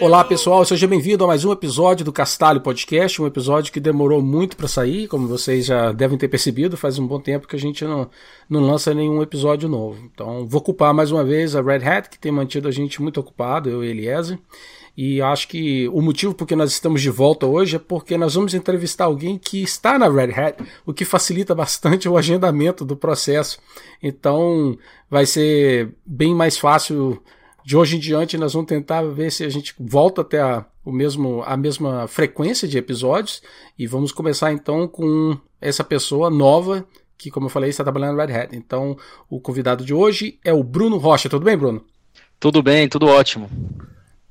Olá pessoal, seja bem-vindo a mais um episódio do Castalho Podcast, um episódio que demorou muito para sair, como vocês já devem ter percebido, faz um bom tempo que a gente não, não lança nenhum episódio novo. Então vou culpar mais uma vez a Red Hat, que tem mantido a gente muito ocupado, eu e Eliezer. E acho que o motivo por que nós estamos de volta hoje é porque nós vamos entrevistar alguém que está na Red Hat, o que facilita bastante o agendamento do processo. Então vai ser bem mais fácil de hoje em diante nós vamos tentar ver se a gente volta até a, o mesmo, a mesma frequência de episódios e vamos começar então com essa pessoa nova que, como eu falei, está trabalhando na Red Hat. Então, o convidado de hoje é o Bruno Rocha. Tudo bem, Bruno? Tudo bem, tudo ótimo.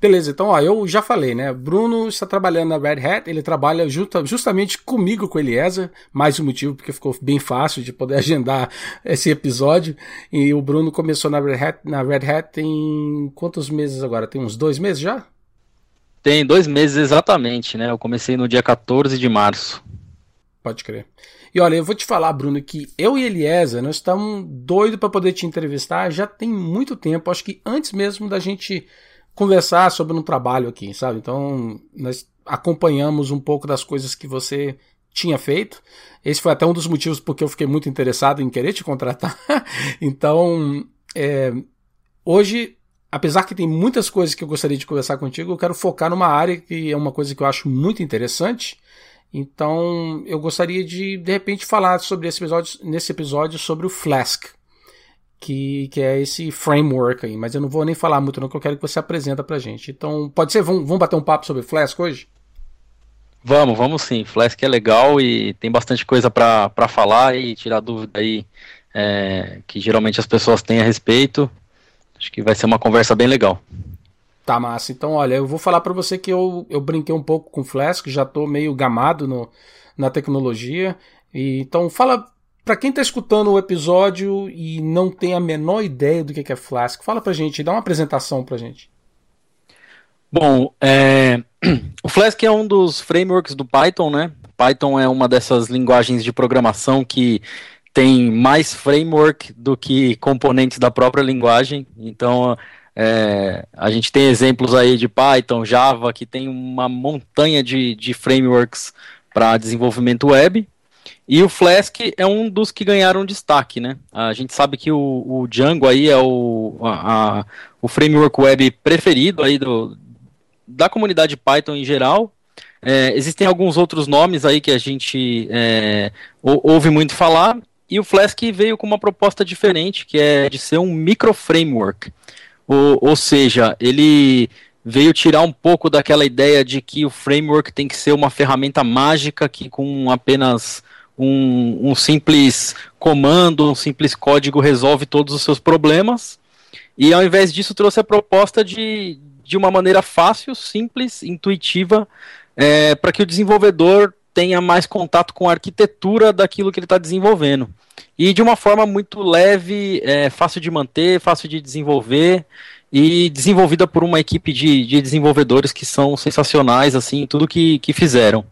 Beleza, então ó, eu já falei, né? Bruno está trabalhando na Red Hat, ele trabalha justa, justamente comigo com o Eliezer, mais um motivo porque ficou bem fácil de poder agendar esse episódio. E o Bruno começou na Red Hat, na Red Hat tem quantos meses agora? Tem uns dois meses já? Tem dois meses exatamente, né? Eu comecei no dia 14 de março. Pode crer. E olha, eu vou te falar, Bruno, que eu e Eliezer, nós estamos doidos para poder te entrevistar já tem muito tempo, acho que antes mesmo da gente conversar sobre um trabalho aqui, sabe? Então, nós acompanhamos um pouco das coisas que você tinha feito. Esse foi até um dos motivos porque eu fiquei muito interessado em querer te contratar. então, é, hoje, apesar que tem muitas coisas que eu gostaria de conversar contigo, eu quero focar numa área que é uma coisa que eu acho muito interessante. Então, eu gostaria de, de repente, falar sobre esse episódio, nesse episódio sobre o Flask que, que é esse framework aí, mas eu não vou nem falar muito não, que eu quero que você apresenta pra gente. Então, pode ser, vamos, vamos bater um papo sobre Flask hoje? Vamos, vamos sim. Flask é legal e tem bastante coisa para falar e tirar dúvida aí é, que geralmente as pessoas têm a respeito. Acho que vai ser uma conversa bem legal. Tá massa. Então, olha, eu vou falar para você que eu, eu brinquei um pouco com Flask, já tô meio gamado no, na tecnologia. E, então, fala para quem está escutando o episódio e não tem a menor ideia do que é Flask, fala pra gente, dá uma apresentação pra gente. Bom, é... o Flask é um dos frameworks do Python, né? Python é uma dessas linguagens de programação que tem mais framework do que componentes da própria linguagem. Então, é... a gente tem exemplos aí de Python, Java, que tem uma montanha de, de frameworks para desenvolvimento web. E o Flask é um dos que ganharam destaque, né? A gente sabe que o, o Django aí é o, a, a, o framework web preferido aí do, da comunidade Python em geral. É, existem alguns outros nomes aí que a gente é, ouve muito falar. E o Flask veio com uma proposta diferente, que é de ser um micro framework. Ou, ou seja, ele veio tirar um pouco daquela ideia de que o framework tem que ser uma ferramenta mágica que com apenas um, um, simples comando, um simples código resolve todos os seus problemas. E ao invés disso, trouxe a proposta de, de uma maneira fácil, simples, intuitiva, é, para que o desenvolvedor tenha mais contato com a arquitetura daquilo que ele está desenvolvendo. E de uma forma muito leve, é, fácil de manter, fácil de desenvolver e desenvolvida por uma equipe de, de desenvolvedores que são sensacionais, assim, tudo que, que fizeram.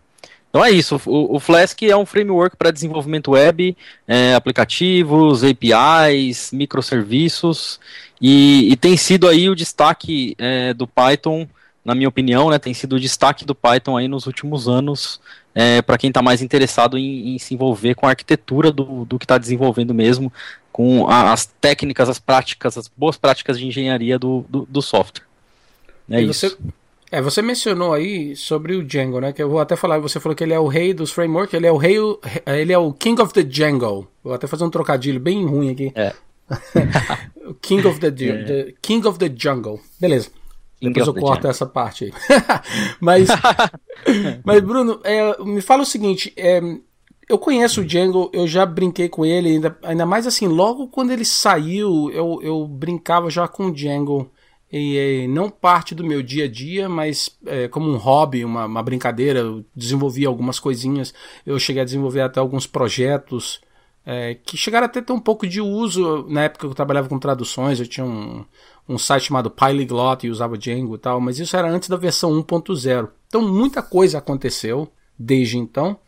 Então é isso, o, o Flask é um framework para desenvolvimento web, é, aplicativos, APIs, microserviços, e, e, tem sido aí o destaque é, do Python, na minha opinião, né, tem sido o destaque do Python aí nos últimos anos, é, para quem está mais interessado em, em, se envolver com a arquitetura do, do que está desenvolvendo mesmo, com a, as técnicas, as práticas, as boas práticas de engenharia do, do, do software. É e isso. Você é, você mencionou aí sobre o Django, né? Que eu vou até falar, você falou que ele é o rei dos frameworks, ele é o rei, ele é o King of the Django. Vou até fazer um trocadilho bem ruim aqui. É. King of the, é. the, King of the Jungle. Beleza. King Depois eu corto essa parte aí. mas, mas Bruno, é, me fala o seguinte, é, eu conheço o Django, eu já brinquei com ele, ainda, ainda mais assim, logo quando ele saiu, eu, eu brincava já com o Django. E não parte do meu dia a dia, mas é, como um hobby, uma, uma brincadeira, eu desenvolvi algumas coisinhas, eu cheguei a desenvolver até alguns projetos é, que chegaram até ter um pouco de uso na época que eu trabalhava com traduções, eu tinha um, um site chamado Polyglot e usava Django e tal, mas isso era antes da versão 1.0. Então muita coisa aconteceu desde então,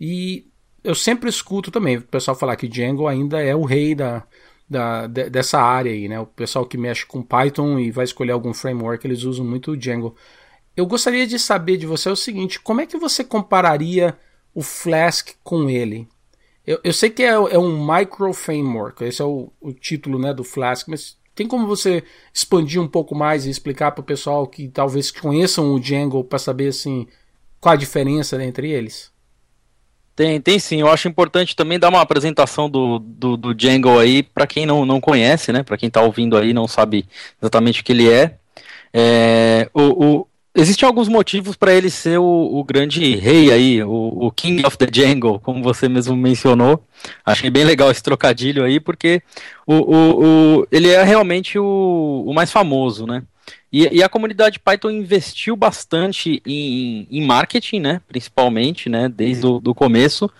e eu sempre escuto também o pessoal falar que Django ainda é o rei da, da, de, dessa área aí, né? O pessoal que mexe com Python e vai escolher algum framework, eles usam muito o Django. Eu gostaria de saber de você o seguinte: como é que você compararia o Flask com ele? Eu, eu sei que é, é, um micro framework, esse é o, o título né, do Flask, mas tem como você expandir um pouco mais e explicar para o pessoal que talvez conheçam o Django para saber assim qual a diferença entre eles? Tem, tem sim. Eu acho importante também dar uma apresentação do, do, do Django aí para quem não, não conhece, né? Para quem está ouvindo aí não sabe exatamente o que ele é. é o, o, existem alguns motivos para ele ser o, o, grande rei aí, o, o, King of the Django, como você mesmo mencionou. Achei bem legal esse trocadilho aí, porque o, o, ele é realmente o mais famoso, né? E, e, a comunidade Python investiu bastante em, em marketing, né, principalmente, né, desde o começo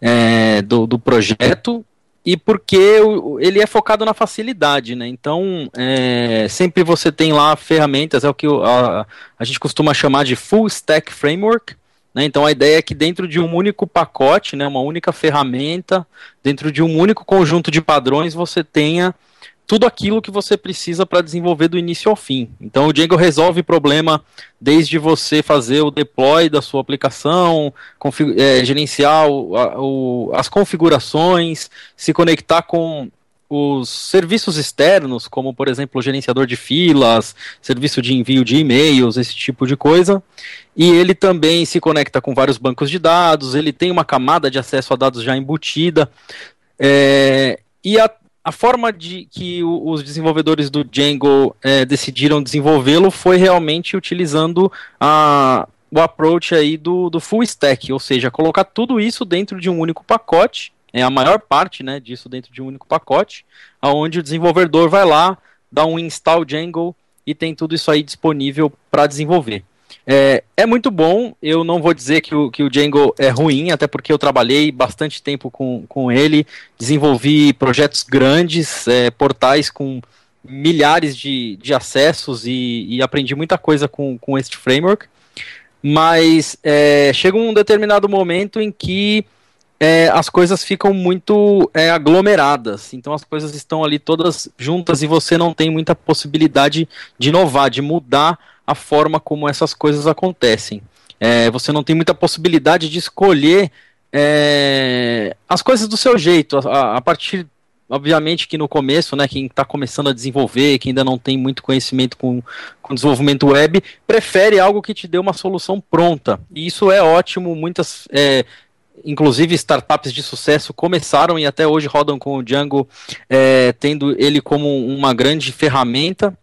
é, do, do projeto, e porque ele é focado na facilidade, né? Então, é, sempre você tem lá ferramentas, é o que a, a gente costuma chamar de full stack framework. Né? Então, a ideia é que dentro de um único pacote, né, uma única ferramenta, dentro de um único conjunto de padrões, você tenha tudo aquilo que você precisa para desenvolver do início ao fim. Então o Django resolve problema desde você fazer o deploy da sua aplicação, é, gerenciar o, a, o, as configurações, se conectar com os serviços externos, como por exemplo o gerenciador de filas, serviço de envio de e-mails, esse tipo de coisa. E ele também se conecta com vários bancos de dados, ele tem uma camada de acesso a dados já embutida. É, e a, a forma de que os desenvolvedores do Django é, decidiram desenvolvê-lo foi realmente utilizando a, o approach aí do, do full stack, ou seja, colocar tudo isso dentro de um único pacote, é a maior parte né, disso dentro de um único pacote, aonde o desenvolvedor vai lá, dá um install Django e tem tudo isso aí disponível para desenvolver. É, é muito bom, eu não vou dizer que o, que o Django é ruim, até porque eu trabalhei bastante tempo com, com ele, desenvolvi projetos grandes, é, portais com milhares de, de acessos e, e aprendi muita coisa com, com este framework. Mas é, chega um determinado momento em que é, as coisas ficam muito é, aglomeradas. Então as coisas estão ali todas juntas e você não tem muita possibilidade de inovar, de mudar a forma como essas coisas acontecem. É, você não tem muita possibilidade de escolher é, as coisas do seu jeito, a, a, partir, obviamente que no começo, né, quem está começando a desenvolver, quem ainda não tem muito conhecimento com, com desenvolvimento web, prefere algo que te dê uma solução pronta. E isso é ótimo, muitas, é, inclusive startups de sucesso começaram e até hoje rodam com o Django, é, tendo ele como uma grande ferramenta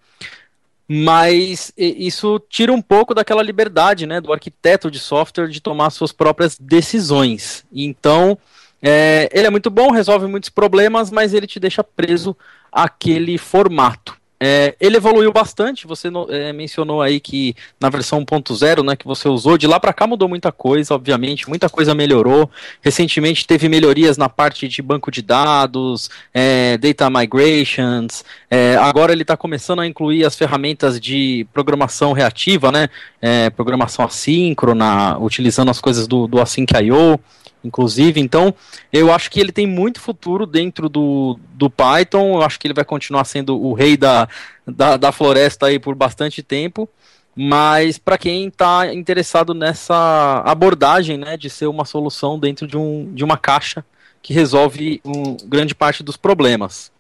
mas isso tira um pouco daquela liberdade né, do arquiteto de software de tomar suas próprias decisões. Então, é, ele é muito bom, resolve muitos problemas, mas ele te deixa preso àquele formato. É, ele evoluiu bastante, você é, mencionou aí que na versão 1.0, né, que você usou, de lá para cá mudou muita coisa, obviamente, muita coisa melhorou. Recentemente teve melhorias na parte de banco de dados, é, data migrations, é, agora ele está começando a incluir as ferramentas de programação reativa, né, é, programação assíncrona, utilizando as coisas do, do Async.io inclusive. Então, eu acho que ele tem muito futuro dentro do, do Python. Eu acho que ele vai continuar sendo o rei da, da, da floresta aí por bastante tempo. Mas para quem está interessado nessa abordagem, né, de ser uma solução dentro de, um, de uma caixa que resolve um, grande parte dos problemas.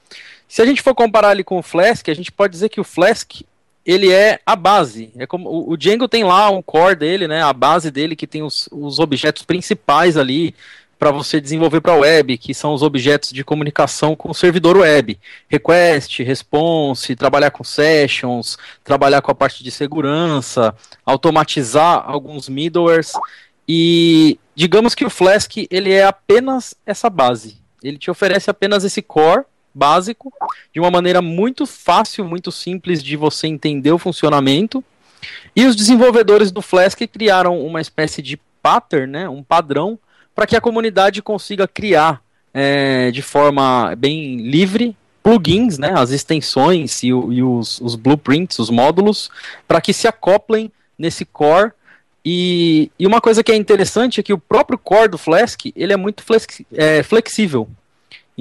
Se a gente for comparar ele com o Flask, a gente pode dizer que o Flask ele é a base. É como o, Django tem lá um core dele, né, a base dele que tem os, os objetos principais ali para você desenvolver para a web, que são os objetos de comunicação com o servidor web. Request, response, trabalhar com sessions, trabalhar com a parte de segurança, automatizar alguns middlewares e digamos que o Flask ele é apenas essa base. Ele te oferece apenas esse core básico, de uma maneira muito fácil, muito simples de você entender o funcionamento. E os desenvolvedores do Flask criaram uma espécie de pattern, né, um padrão, para que a comunidade consiga criar é, de forma bem livre plugins, né, as extensões e, e os, os, blueprints, os módulos, para que se acoplem nesse core. E, e, uma coisa que é interessante é que o próprio core do Flask ele é muito flex, é, flexível.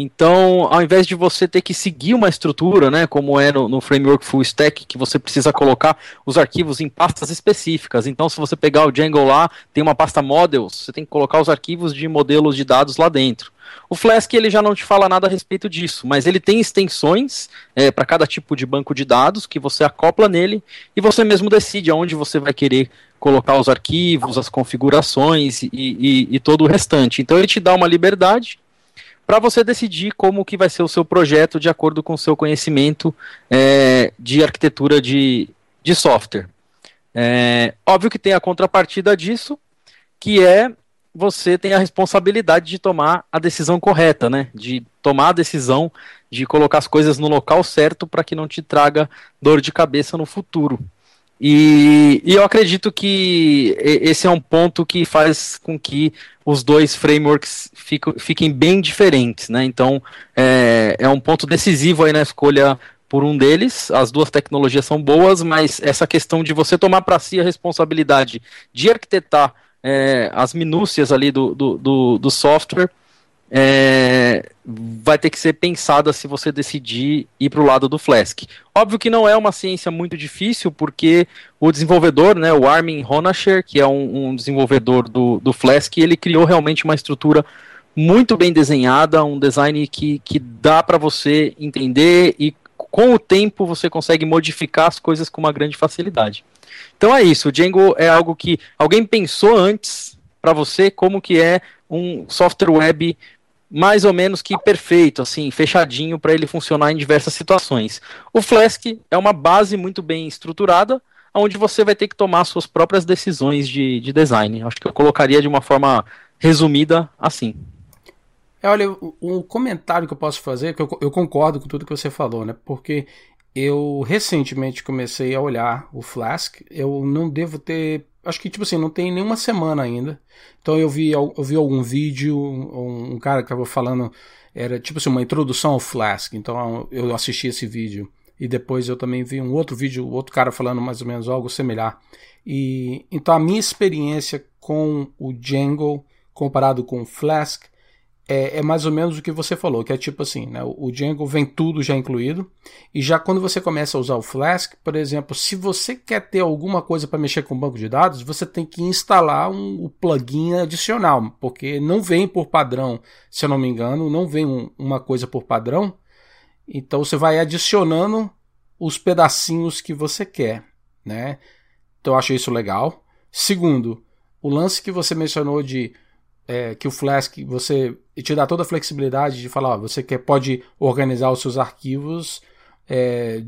Então, ao invés de você ter que seguir uma estrutura, né, como é no, no, framework full stack, que você precisa colocar os arquivos em pastas específicas. Então, se você pegar o Django lá, tem uma pasta models, você tem que colocar os arquivos de modelos de dados lá dentro. O Flask ele já não te fala nada a respeito disso, mas ele tem extensões é, para cada tipo de banco de dados que você acopla nele e você mesmo decide aonde você vai querer colocar os arquivos, as configurações e, e, e todo o restante. Então ele te dá uma liberdade para você decidir como que vai ser o seu projeto de acordo com o seu conhecimento é, de arquitetura de, de software. É, óbvio que tem a contrapartida disso, que é você tem a responsabilidade de tomar a decisão correta, né? De tomar a decisão de colocar as coisas no local certo para que não te traga dor de cabeça no futuro. E, e, eu acredito que esse é um ponto que faz com que os dois frameworks fico, fiquem bem diferentes, né? Então é, é um ponto decisivo aí na escolha por um deles. As duas tecnologias são boas, mas essa questão de você tomar para si a responsabilidade de arquitetar é, as minúcias ali do, do, do, do software é, vai ter que ser pensada se você decidir ir para o lado do Flask. Óbvio que não é uma ciência muito difícil, porque o desenvolvedor, né, o Armin Honacher, que é um, um desenvolvedor do, do Flask, ele criou realmente uma estrutura muito bem desenhada, um design que, que dá para você entender e com o tempo você consegue modificar as coisas com uma grande facilidade. Então é isso, o Django é algo que alguém pensou antes para você como que é um software web mais ou menos que perfeito, assim, fechadinho para ele funcionar em diversas situações. O Flask é uma base muito bem estruturada, onde você vai ter que tomar suas próprias decisões de, de design. Acho que eu colocaria de uma forma resumida assim. É, olha, o comentário que eu posso fazer, que eu, eu concordo com tudo que você falou, né? Porque eu recentemente comecei a olhar o Flask. Eu não devo ter acho que, tipo assim, não tem nenhuma semana ainda. Então eu vi, eu vi algum vídeo, um, cara que estava falando, era tipo assim, uma introdução ao Flask. Então eu assisti esse vídeo. E depois eu também vi um outro vídeo, outro cara falando mais ou menos algo similar. E então a minha experiência com o Django comparado com o Flask é, é, mais ou menos o que você falou, que é tipo assim, né? O Django vem tudo já incluído. E já quando você começa a usar o Flask, por exemplo, se você quer ter alguma coisa para mexer com o banco de dados, você tem que instalar um, um plugin adicional, porque não vem por padrão, se eu não me engano, não vem um, uma coisa por padrão. Então você vai adicionando os pedacinhos que você quer, né? Então eu acho isso legal. Segundo, o lance que você mencionou de é, que o Flask você te dá toda a flexibilidade de falar, ó, você quer, pode organizar os seus arquivos, é,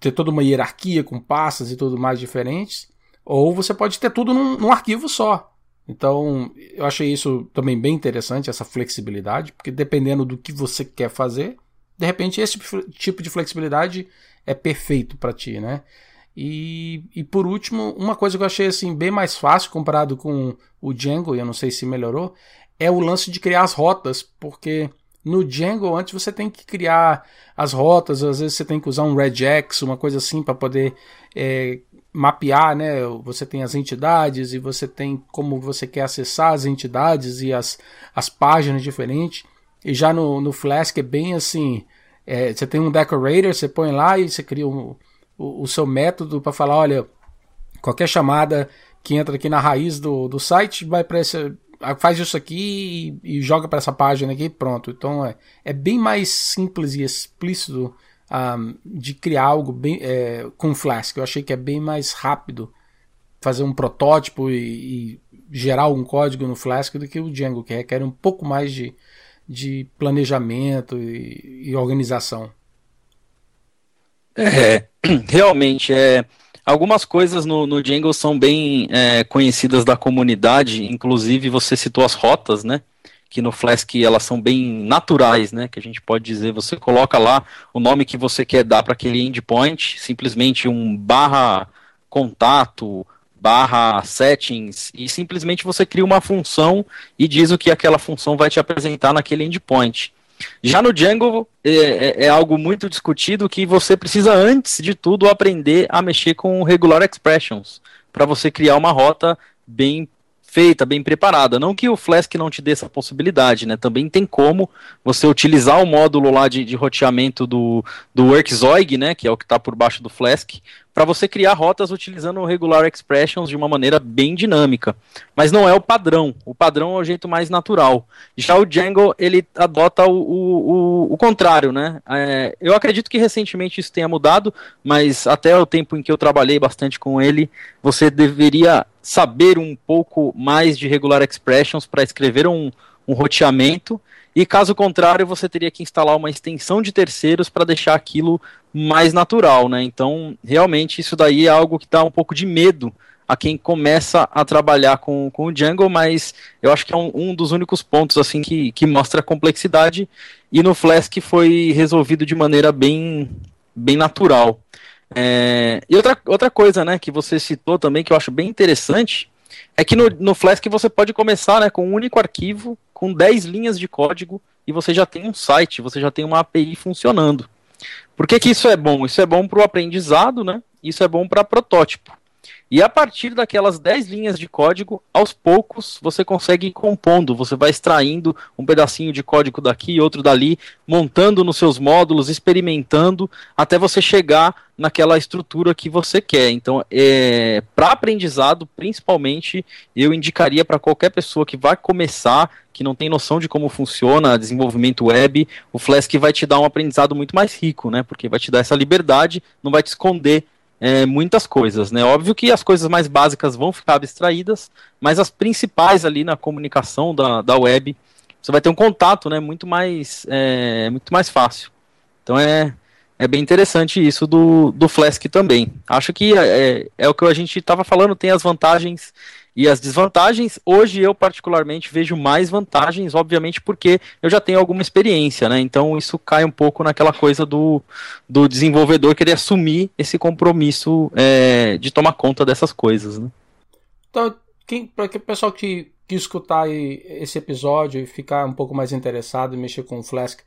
ter toda uma hierarquia com pastas e tudo mais diferentes, ou você pode ter tudo num, num arquivo só. Então, eu achei isso também bem interessante, essa flexibilidade, porque dependendo do que você quer fazer, de repente esse tipo de flexibilidade é perfeito para ti, né? E, e por último, uma coisa que eu achei assim bem mais fácil comparado com o Django, e eu não sei se melhorou, é o lance de criar as rotas, porque no Django antes você tem que criar as rotas, às vezes você tem que usar um regex, uma coisa assim para poder é, mapear, né? Você tem as entidades e você tem como você quer acessar as entidades e as, as páginas diferentes. E já no, no Flask é bem assim, é, você tem um decorator, você põe lá e você cria um o, o seu método para falar, olha, qualquer chamada que entra aqui na raiz do, do site vai para esse faz isso aqui e, e joga para essa página aqui pronto. Então é, é bem mais simples e explícito um, ah, de criar algo bem, é, com Flask. Eu achei que é bem mais rápido fazer um protótipo e, e gerar algum código no Flask do que o Django, que requer um pouco mais de, de planejamento e, e organização. É, realmente, é, algumas coisas no, no Django são bem é, conhecidas da comunidade, inclusive você citou as rotas, né? que no Flask elas são bem naturais, né? Que a gente pode dizer, você coloca lá o nome que você quer dar para aquele endpoint, simplesmente um barra contato, barra settings, e simplesmente você cria uma função e diz o que aquela função vai te apresentar naquele endpoint. Já no Django é, é, é, algo muito discutido que você precisa, antes de tudo, aprender a mexer com regular expressions para você criar uma rota bem feita, bem preparada. Não que o Flask não te dê essa possibilidade, né? Também tem como você utilizar o módulo lá de, de roteamento do, do Workzog, né? Que é o que está por baixo do Flask, para você criar rotas utilizando o regular expressions de uma maneira bem dinâmica. Mas não é o padrão. O padrão é o jeito mais natural. Já o Django, ele adota o, o, o, o contrário, né? É, eu acredito que recentemente isso tenha mudado, mas até o tempo em que eu trabalhei bastante com ele, você deveria saber um pouco mais de regular expressions para escrever um, um roteamento, e caso contrário, você teria que instalar uma extensão de terceiros para deixar aquilo mais natural, né? Então, realmente, isso daí é algo que dá um pouco de medo a quem começa a trabalhar com, com o Django, mas eu acho que é um, um dos únicos pontos assim que, que mostra a complexidade, e no Flask foi resolvido de maneira bem, bem natural. É, e outra, outra coisa, né, que você citou também, que eu acho bem interessante, é que no, no Flask você pode começar né, com um único arquivo, com 10 linhas de código, e você já tem um site, você já tem uma API funcionando. Por que, que isso é bom? Isso é bom para o aprendizado, né? Isso é bom para protótipo. E a partir daquelas 10 linhas de código, aos poucos você consegue ir compondo, você vai extraindo um pedacinho de código daqui outro dali, montando nos seus módulos, experimentando, até você chegar naquela estrutura que você quer. Então, é, para aprendizado, principalmente, eu indicaria para qualquer pessoa que vai começar, que não tem noção de como funciona desenvolvimento web, o Flask vai te dar um aprendizado muito mais rico, né? Porque vai te dar essa liberdade, não vai te esconder é, muitas coisas, né? Óbvio que as coisas mais básicas vão ficar abstraídas, mas as principais ali na comunicação da, da web, você vai ter um contato, né? Muito mais, é, muito mais fácil. Então é, é bem interessante isso do, do Flask também. Acho que é, é, é o que a gente estava falando, tem as vantagens e as desvantagens, hoje eu particularmente vejo mais vantagens, obviamente porque eu já tenho alguma experiência, né? Então isso cai um pouco naquela coisa do, do desenvolvedor querer assumir esse compromisso é, de tomar conta dessas coisas, né? Então, para que pessoal que, que escutar esse episódio e ficar um pouco mais interessado em mexer com o Flask,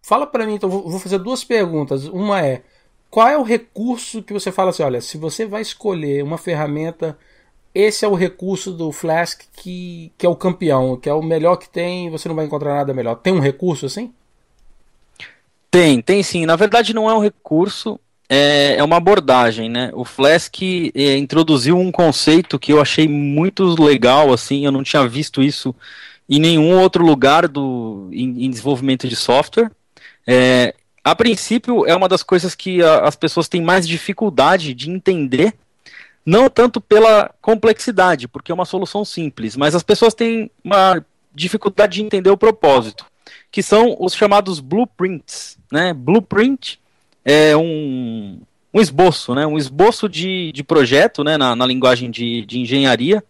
fala para mim, então, vou fazer duas perguntas. Uma é, qual é o recurso que você fala assim, olha, se você vai escolher uma ferramenta esse é o recurso do Flask que, que é o campeão, que é o melhor que tem, você não vai encontrar nada melhor. Tem um recurso assim? Tem, tem sim. Na verdade, não é um recurso, é, é uma abordagem, né? O Flask é, introduziu um conceito que eu achei muito legal, assim, eu não tinha visto isso em nenhum outro lugar do, em, em desenvolvimento de software. É, a princípio, é uma das coisas que a, as pessoas têm mais dificuldade de entender não tanto pela complexidade, porque é uma solução simples, mas as pessoas têm uma dificuldade de entender o propósito, que são os chamados blueprints. Né? Blueprint é um, um esboço, né? um esboço de, de projeto né? na, na linguagem de, de engenharia.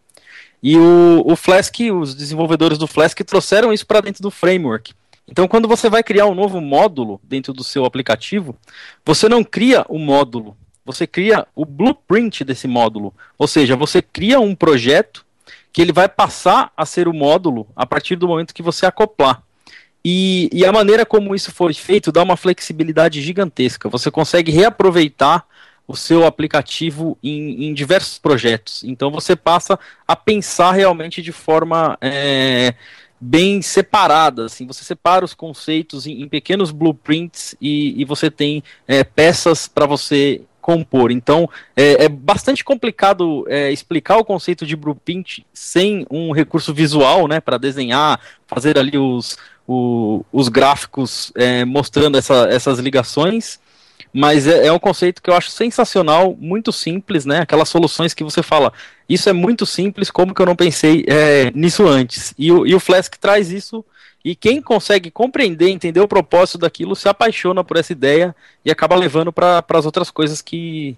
E o, o Flask, os desenvolvedores do Flask trouxeram isso para dentro do framework. Então, quando você vai criar um novo módulo dentro do seu aplicativo, você não cria o módulo, você cria o blueprint desse módulo. Ou seja, você cria um projeto que ele vai passar a ser o módulo a partir do momento que você acoplar. E, e a maneira como isso foi feito dá uma flexibilidade gigantesca. Você consegue reaproveitar o seu aplicativo em, em, diversos projetos. Então você passa a pensar realmente de forma é, bem separada. Assim, você separa os conceitos em, em pequenos blueprints e, e você tem é, peças para você compor. Então, é, é bastante complicado é, explicar o conceito de blueprint sem um recurso visual, né, para desenhar, fazer ali os, o, os gráficos é, mostrando essa, essas ligações. Mas é, é, um conceito que eu acho sensacional, muito simples, né? Aquelas soluções que você fala, isso é muito simples, como que eu não pensei é, nisso antes? E o, e o Flask traz isso e quem consegue compreender, entender o propósito daquilo, se apaixona por essa ideia e acaba levando para as outras coisas que,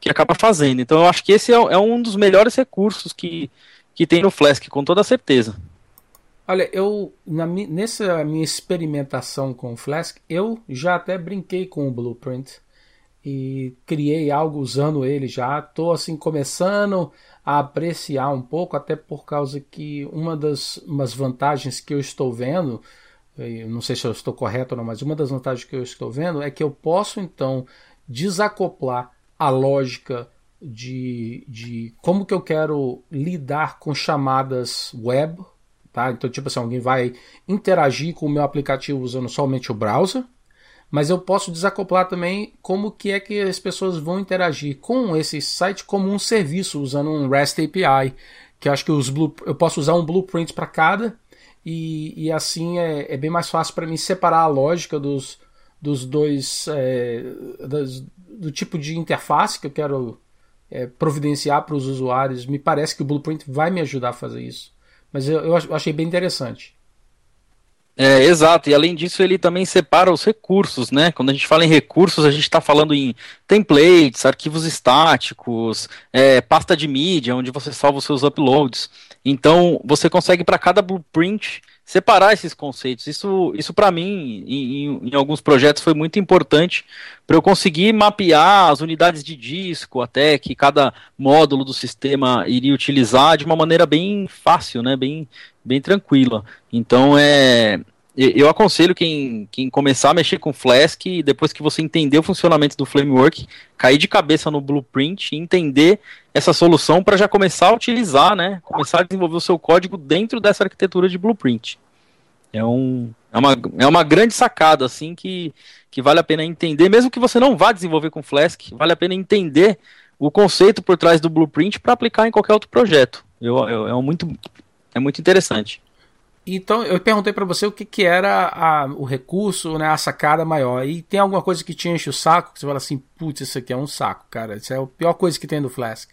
que acaba fazendo. Então eu acho que esse é, é, um dos melhores recursos que, que tem no Flask, com toda certeza. Olha, eu na, nessa minha experimentação com o Flask, eu já até brinquei com o Blueprint e criei algo usando ele já. Estou assim começando a apreciar um pouco, até por causa que uma das umas vantagens que eu estou vendo, não sei se eu estou correto ou não, mas uma das vantagens que eu estou vendo é que eu posso então desacoplar a lógica de, de como que eu quero lidar com chamadas web Tá? Então, tipo assim, alguém vai interagir com o meu aplicativo usando somente o browser, mas eu posso desacoplar também como que é que as pessoas vão interagir com esse site como um serviço usando um REST API, que eu acho que os blue, eu posso usar um blueprint para cada e, e assim é, é, bem mais fácil para mim separar a lógica dos, dos dois é, das, do tipo de interface que eu quero é, providenciar para os usuários. Me parece que o blueprint vai me ajudar a fazer isso. Mas eu, eu achei bem interessante. É, exato, e além disso ele também separa os recursos, né? Quando a gente fala em recursos, a gente está falando em templates, arquivos estáticos, é, pasta de mídia, onde você salva os seus uploads. Então, você consegue para cada blueprint separar esses conceitos. Isso, isso para mim, em, em, alguns projetos, foi muito importante para eu conseguir mapear as unidades de disco, até que cada módulo do sistema iria utilizar de uma maneira bem fácil, né, bem, bem tranquila. Então, é, eu aconselho quem, quem começar a mexer com Flask, depois que você entender o funcionamento do framework, cair de cabeça no blueprint e entender essa solução para já começar a utilizar, né? Começar a desenvolver o seu código dentro dessa arquitetura de blueprint. É, um, é, uma, é uma grande sacada, assim, que, que vale a pena entender, mesmo que você não vá desenvolver com Flask, vale a pena entender o conceito por trás do blueprint para aplicar em qualquer outro projeto. Eu, eu, é, muito, é muito interessante. Então, eu perguntei para você o que, que era a, o recurso, né, a sacada maior. E tem alguma coisa que te enche o saco, que você fala assim, putz, isso aqui é um saco, cara. Isso é a pior coisa que tem do Flask.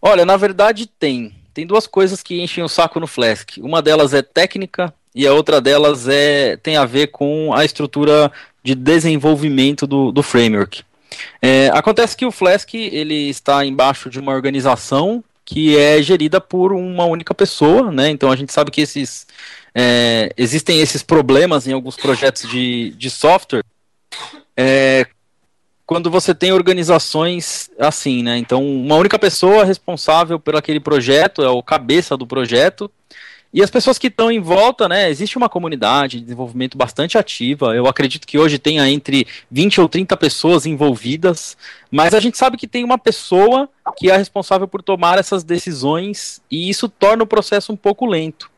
Olha, na verdade tem. Tem duas coisas que enchem o saco no Flask. Uma delas é técnica e a outra delas é tem a ver com a estrutura de desenvolvimento do, do framework. É, acontece que o Flask ele está embaixo de uma organização que é gerida por uma única pessoa, né? Então a gente sabe que esses é, existem esses problemas em alguns projetos de, de software é, quando você tem organizações assim, né? Então uma única pessoa responsável por aquele projeto é o cabeça do projeto e as pessoas que estão em volta, né? Existe uma comunidade de desenvolvimento bastante ativa. Eu acredito que hoje tenha entre 20 ou 30 pessoas envolvidas, mas a gente sabe que tem uma pessoa que é responsável por tomar essas decisões e isso torna o processo um pouco lento.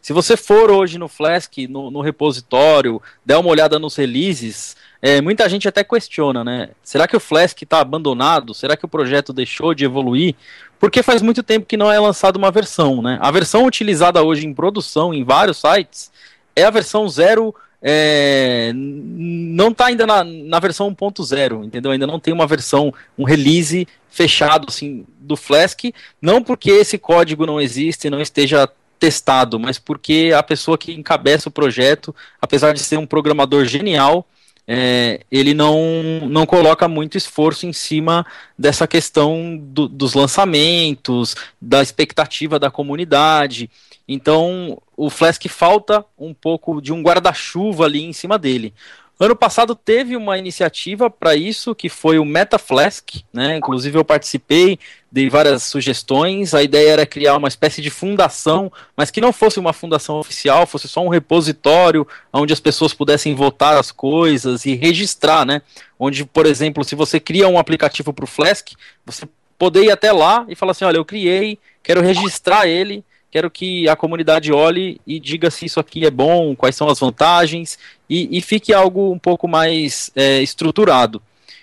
Se você for hoje no Flask, no, no repositório, der uma olhada nos releases, é, muita gente até questiona, né? Será que o Flask está abandonado? Será que o projeto deixou de evoluir? Porque faz muito tempo que não é lançada uma versão, né? A versão utilizada hoje em produção em vários sites é a versão 0 é, não está ainda na, na versão 1.0, entendeu? Ainda não tem uma versão, um release fechado assim do Flask, não porque esse código não existe, não esteja testado, mas porque a pessoa que encabeça o projeto, apesar de ser um programador genial, é, ele não, não coloca muito esforço em cima dessa questão do, dos lançamentos, da expectativa da comunidade. Então, o Flask falta um pouco de um guarda-chuva ali em cima dele. Ano passado teve uma iniciativa para isso, que foi o MetaFlask, né? Inclusive eu participei, dei várias sugestões. A ideia era criar uma espécie de fundação, mas que não fosse uma fundação oficial, fosse só um repositório onde as pessoas pudessem votar as coisas e registrar, né? Onde, por exemplo, se você cria um aplicativo para o Flask, você poder ir até lá e falar assim, olha, eu criei, quero registrar ele quero que a comunidade olhe e diga se isso aqui é bom, quais são as vantagens, e, e fique algo um pouco mais é, estruturado.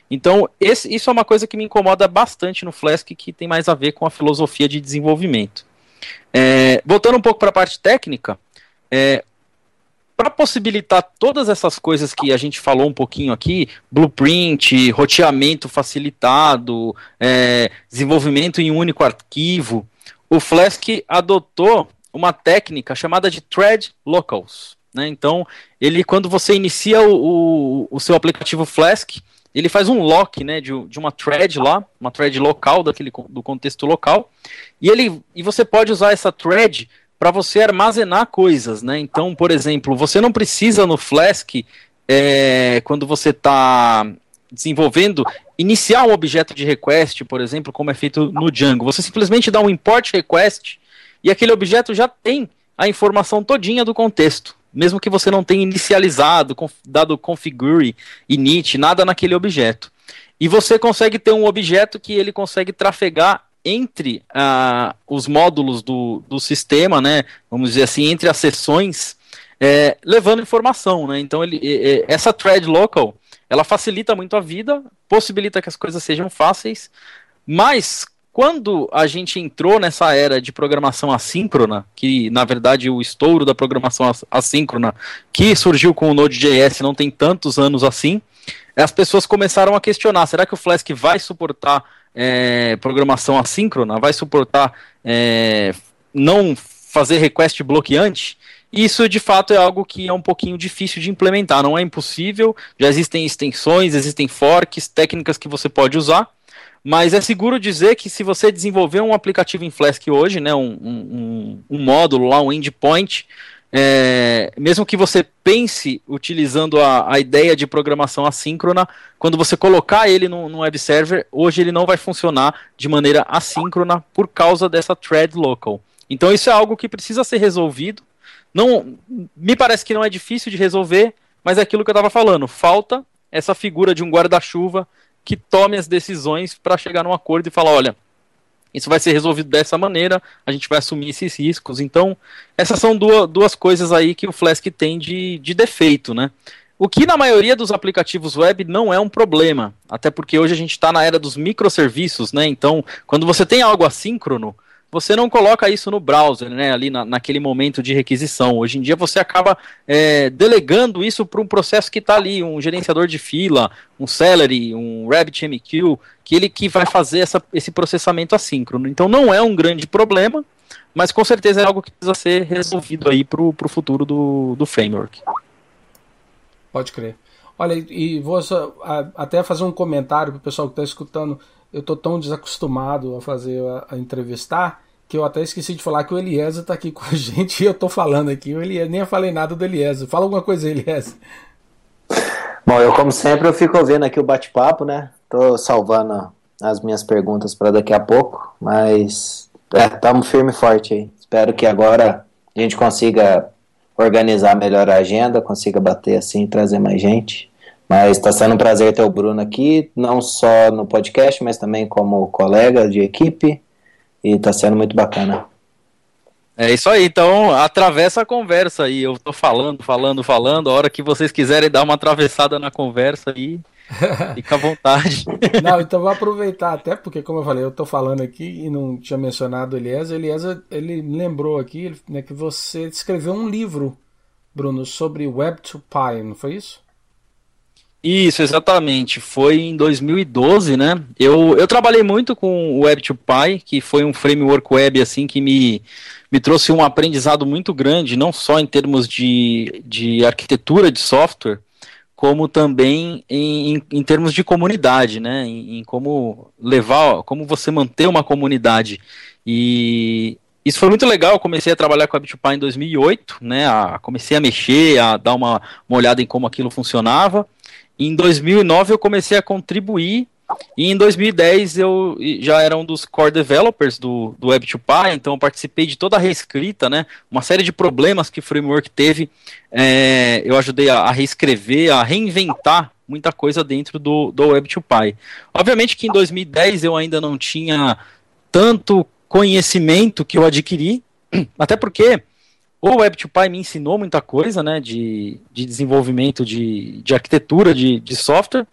Então, esse, isso é uma coisa que me incomoda bastante no Flask, que tem mais a ver com a filosofia de desenvolvimento. É, voltando um pouco para a parte técnica, é, para possibilitar todas essas coisas que a gente falou um pouquinho aqui, blueprint, roteamento facilitado, é, desenvolvimento em um único arquivo, o Flask adotou uma técnica chamada de thread locals. Né? Então, ele quando você inicia o, o, o, seu aplicativo Flask, ele faz um lock né, de, de uma thread lá, uma thread local daquele do contexto local, e ele e você pode usar essa thread para você armazenar coisas, né? Então, por exemplo, você não precisa no Flask, é, quando você está desenvolvendo, iniciar um objeto de request, por exemplo, como é feito no Django. Você simplesmente dá um import request e aquele objeto já tem a informação todinha do contexto, mesmo que você não tenha inicializado, dado configure, init, nada naquele objeto. E você consegue ter um objeto que ele consegue trafegar entre uh, os módulos do, do sistema, né, vamos dizer assim, entre as sessões, é, levando informação, né? Então ele, essa thread local, ela facilita muito a vida, possibilita que as coisas sejam fáceis, mas quando a gente entrou nessa era de programação assíncrona, que na verdade o estouro da programação assíncrona, que surgiu com o Node.js não tem tantos anos assim, as pessoas começaram a questionar: será que o Flask vai suportar é, programação assíncrona? Vai suportar é, não fazer request bloqueante? Isso de fato é algo que é um pouquinho difícil de implementar. Não é impossível, já existem extensões, existem forks, técnicas que você pode usar. Mas é seguro dizer que se você desenvolver um aplicativo em Flask hoje, né, um, um, um módulo lá, um endpoint, é, mesmo que você pense utilizando a, a, ideia de programação assíncrona, quando você colocar ele no, no, web server, hoje ele não vai funcionar de maneira assíncrona por causa dessa thread local. Então isso é algo que precisa ser resolvido. Não, me parece que não é difícil de resolver, mas é aquilo que eu estava falando. Falta essa figura de um guarda-chuva que tome as decisões para chegar num acordo e falar, olha, isso vai ser resolvido dessa maneira, a gente vai assumir esses riscos. Então, essas são duas, duas coisas aí que o Flask tem de, de defeito, né? O que na maioria dos aplicativos web não é um problema, até porque hoje a gente está na era dos microserviços, né? Então, quando você tem algo assíncrono, você não coloca isso no browser, né, ali na, naquele momento de requisição. Hoje em dia você acaba é, delegando isso para um processo que está ali, um gerenciador de fila, um Celery, um RabbitMQ, que ele que vai fazer essa, esse processamento assíncrono. Então não é um grande problema, mas com certeza é algo que precisa ser resolvido aí para o futuro do, do framework. Pode crer. Olha, e vou só, a, até fazer um comentário para o pessoal que está escutando eu tô tão desacostumado a fazer a, a, entrevistar que eu até esqueci de falar que o Eliezer tá aqui com a gente e eu tô falando aqui. O Eliezer, nem falei nada do Eliezer. Fala alguma coisa, Eliezer. Bom, eu como sempre eu fico ouvindo aqui o bate-papo, né? Tô salvando as minhas perguntas para daqui a pouco, mas é, tamo firme e forte aí. Espero que agora a gente consiga organizar melhor a agenda, consiga bater assim, trazer mais gente. Mas está sendo um prazer ter o Bruno aqui, não só no podcast, mas também como colega de equipe, e está sendo muito bacana. É isso aí, então atravessa a conversa aí. Eu tô falando, falando, falando. A hora que vocês quiserem dar uma atravessada na conversa aí, fica à vontade. Não, então vou aproveitar, até porque, como eu falei, eu tô falando aqui e não tinha mencionado o Eliezer. Eliezer, ele lembrou aqui né, que você escreveu um livro, Bruno, sobre Web to Py, não foi isso? Isso, exatamente. Foi em 2012, né? Eu, eu trabalhei muito com o Web2Py, que foi um framework web assim que me, me trouxe um aprendizado muito grande, não só em termos de, de arquitetura de software, como também em, em, em termos de comunidade, né? Em, em, como levar, como você manter uma comunidade. E isso foi muito legal. Eu comecei a trabalhar com a Web2Py em 2008, né? A, comecei a mexer, a dar uma, uma olhada em como aquilo funcionava. Em 2009 eu comecei a contribuir e em 2010 eu já era um dos core developers do, do Web2Py, então eu participei de toda a reescrita, né? Uma série de problemas que o framework teve, é, eu ajudei a, a, reescrever, a reinventar muita coisa dentro do, do Web2Py. Obviamente que em 2010 eu ainda não tinha tanto conhecimento que eu adquiri, até porque o Web2Py me ensinou muita coisa, né, de, de desenvolvimento de, de arquitetura de, de software.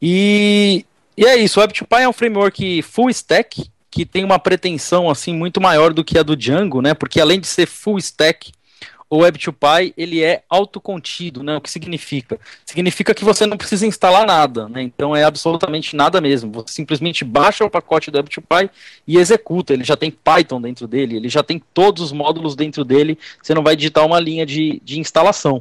E, e é isso, o Web2Py é um framework full stack, que tem uma pretensão assim muito maior do que a do Django, né, porque além de ser full stack, o Web2Py ele é autocontido, né? O que significa? Significa que você não precisa instalar nada, né? Então é absolutamente nada mesmo. Você simplesmente baixa o pacote do Web2Py e executa. Ele já tem Python dentro dele, ele já tem todos os módulos dentro dele. Você não vai digitar uma linha de, de instalação.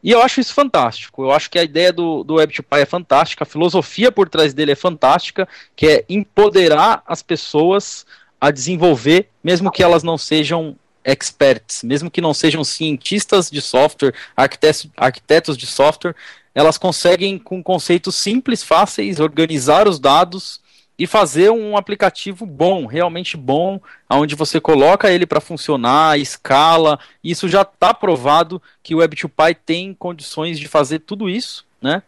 E eu acho isso fantástico. Eu acho que a ideia do, do Web2Py é fantástica, a filosofia por trás dele é fantástica, que é empoderar as pessoas a desenvolver, mesmo que elas não sejam experts, mesmo que não sejam cientistas de software, arquitetos, arquitetos de software, elas conseguem, com conceitos simples, fáceis, organizar os dados e fazer um aplicativo bom, realmente bom, onde você coloca ele para funcionar, escala. Isso já está provado que o Web2Py tem condições de fazer tudo isso, né?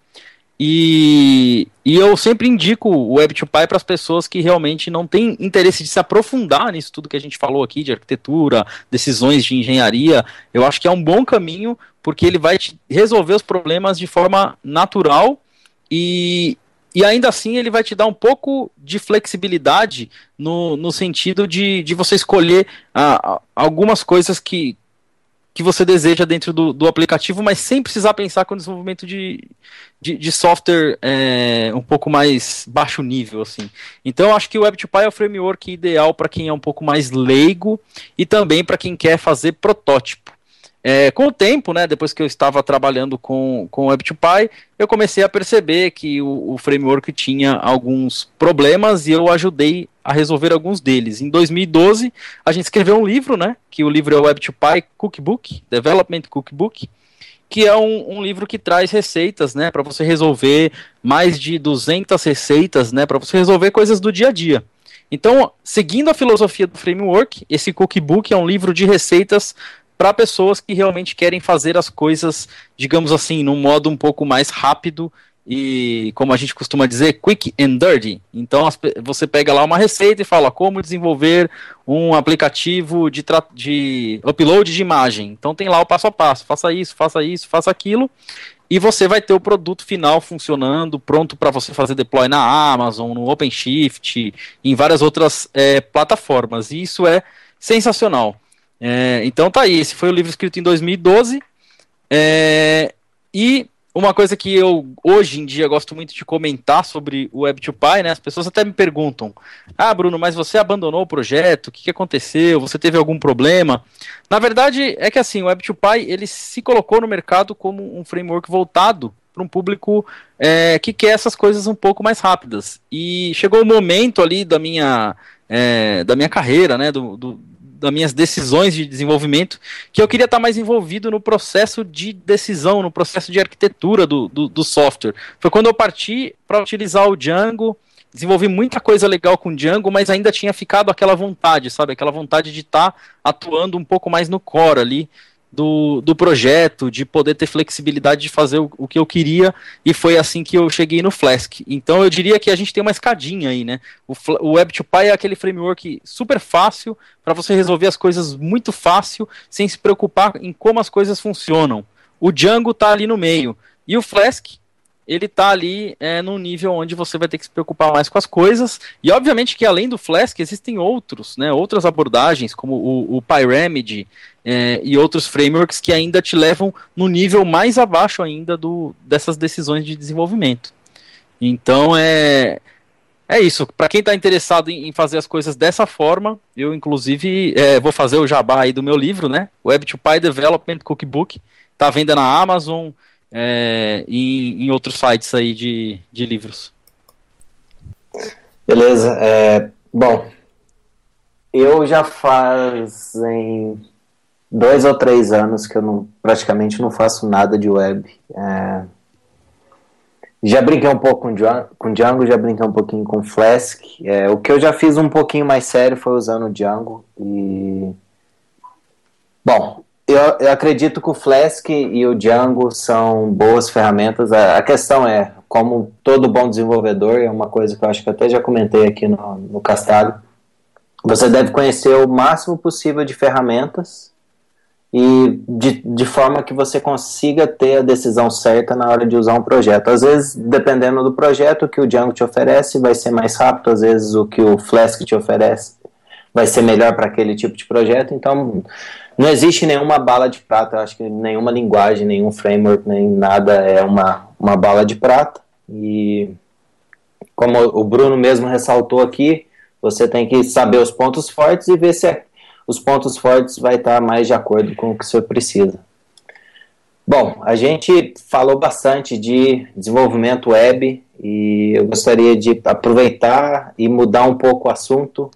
E, e eu sempre indico o Web2Py para as pessoas que realmente não têm interesse de se aprofundar nisso tudo que a gente falou aqui, de arquitetura, decisões de engenharia. Eu acho que é um bom caminho, porque ele vai resolver os problemas de forma natural e, e ainda assim ele vai te dar um pouco de flexibilidade no, no sentido de, de você escolher ah, algumas coisas que, que você deseja dentro do, do aplicativo, mas sem precisar pensar com desenvolvimento de, de, de software é, um pouco mais baixo nível, assim. Então, acho que o Web2Py é o framework ideal para quem é um pouco mais leigo e também para quem quer fazer protótipo. É, com o tempo, né, depois que eu estava trabalhando com, com o Web2Py, eu comecei a perceber que o, o, framework tinha alguns problemas e eu ajudei a resolver alguns deles. Em 2012, a gente escreveu um livro, né, que o livro é o Web2Py Cookbook, Development Cookbook, que é um, um livro que traz receitas, né, para você resolver mais de 200 receitas, né, para você resolver coisas do dia a dia. Então, seguindo a filosofia do framework, esse cookbook é um livro de receitas para pessoas que realmente querem fazer as coisas, digamos assim, num modo um pouco mais rápido e, como a gente costuma dizer, quick and dirty. Então você pega lá uma receita e fala como desenvolver um aplicativo de, de upload de imagem. Então tem lá o passo a passo, faça isso, faça isso, faça aquilo. E você vai ter o produto final funcionando, pronto para você fazer deploy na Amazon, no OpenShift, em várias outras é, plataformas. E isso é sensacional. É, então tá aí, esse foi o livro escrito em 2012. É, e uma coisa que eu hoje em dia gosto muito de comentar sobre o Web2Py, né? As pessoas até me perguntam: Ah, Bruno, mas você abandonou o projeto? O que, que aconteceu? Você teve algum problema? Na verdade, é que assim, o Web2Py ele se colocou no mercado como um framework voltado para um público é, que quer essas coisas um pouco mais rápidas. E chegou o momento ali da minha, é, da minha carreira, né? Do, do, das minhas decisões de desenvolvimento, que eu queria estar mais envolvido no processo de decisão, no processo de arquitetura do, do, do software. Foi quando eu parti para utilizar o Django, desenvolvi muita coisa legal com Django, mas ainda tinha ficado aquela vontade, sabe? Aquela vontade de estar atuando um pouco mais no core ali, do, do projeto, de poder ter flexibilidade de fazer o, o, que eu queria, e foi assim que eu cheguei no Flask. Então eu diria que a gente tem uma escadinha aí, né? O, o Web2Py é aquele framework super fácil para você resolver as coisas muito fácil, sem se preocupar em como as coisas funcionam. O Django está ali no meio. E o Flask ele tá ali é, nível onde você vai ter que se preocupar mais com as coisas. E obviamente que além do Flask existem outros, né, outras abordagens, como o, o Pyramid é, e outros frameworks que ainda te levam no nível mais abaixo ainda do, dessas decisões de desenvolvimento. Então é. É isso. Para quem está interessado em, fazer as coisas dessa forma, eu inclusive é, vou fazer o jabá aí do meu livro, né? Web2Py Development Cookbook. Está à venda na Amazon, é, e em outros sites aí de, de livros. Beleza. É, bom, eu já fazem dois ou três anos que eu não, praticamente não faço nada de web. É, já brinquei um pouco com, com Django, já brinquei um pouquinho com Flask. É, o que eu já fiz um pouquinho mais sério foi usando Django. E. Bom, eu, eu, acredito que o Flask e o Django são boas ferramentas. A, a, questão é, como todo bom desenvolvedor, é uma coisa que eu acho que até já comentei aqui no, no Castalho, você deve conhecer o máximo possível de ferramentas e de, de forma que você consiga ter a decisão certa na hora de usar um projeto. Às vezes, dependendo do projeto, o que o Django te oferece vai ser mais rápido, às vezes o que o Flask te oferece vai ser melhor para aquele tipo de projeto. Então, não existe nenhuma bala de prata, acho que nenhuma linguagem, nenhum framework, nem nada é uma, uma bala de prata. E como o Bruno mesmo ressaltou aqui, você tem que saber os pontos fortes e ver se é, os pontos fortes vai estar mais de acordo com o que você precisa. Bom, a gente falou bastante de desenvolvimento web e eu gostaria de aproveitar e mudar um pouco o assunto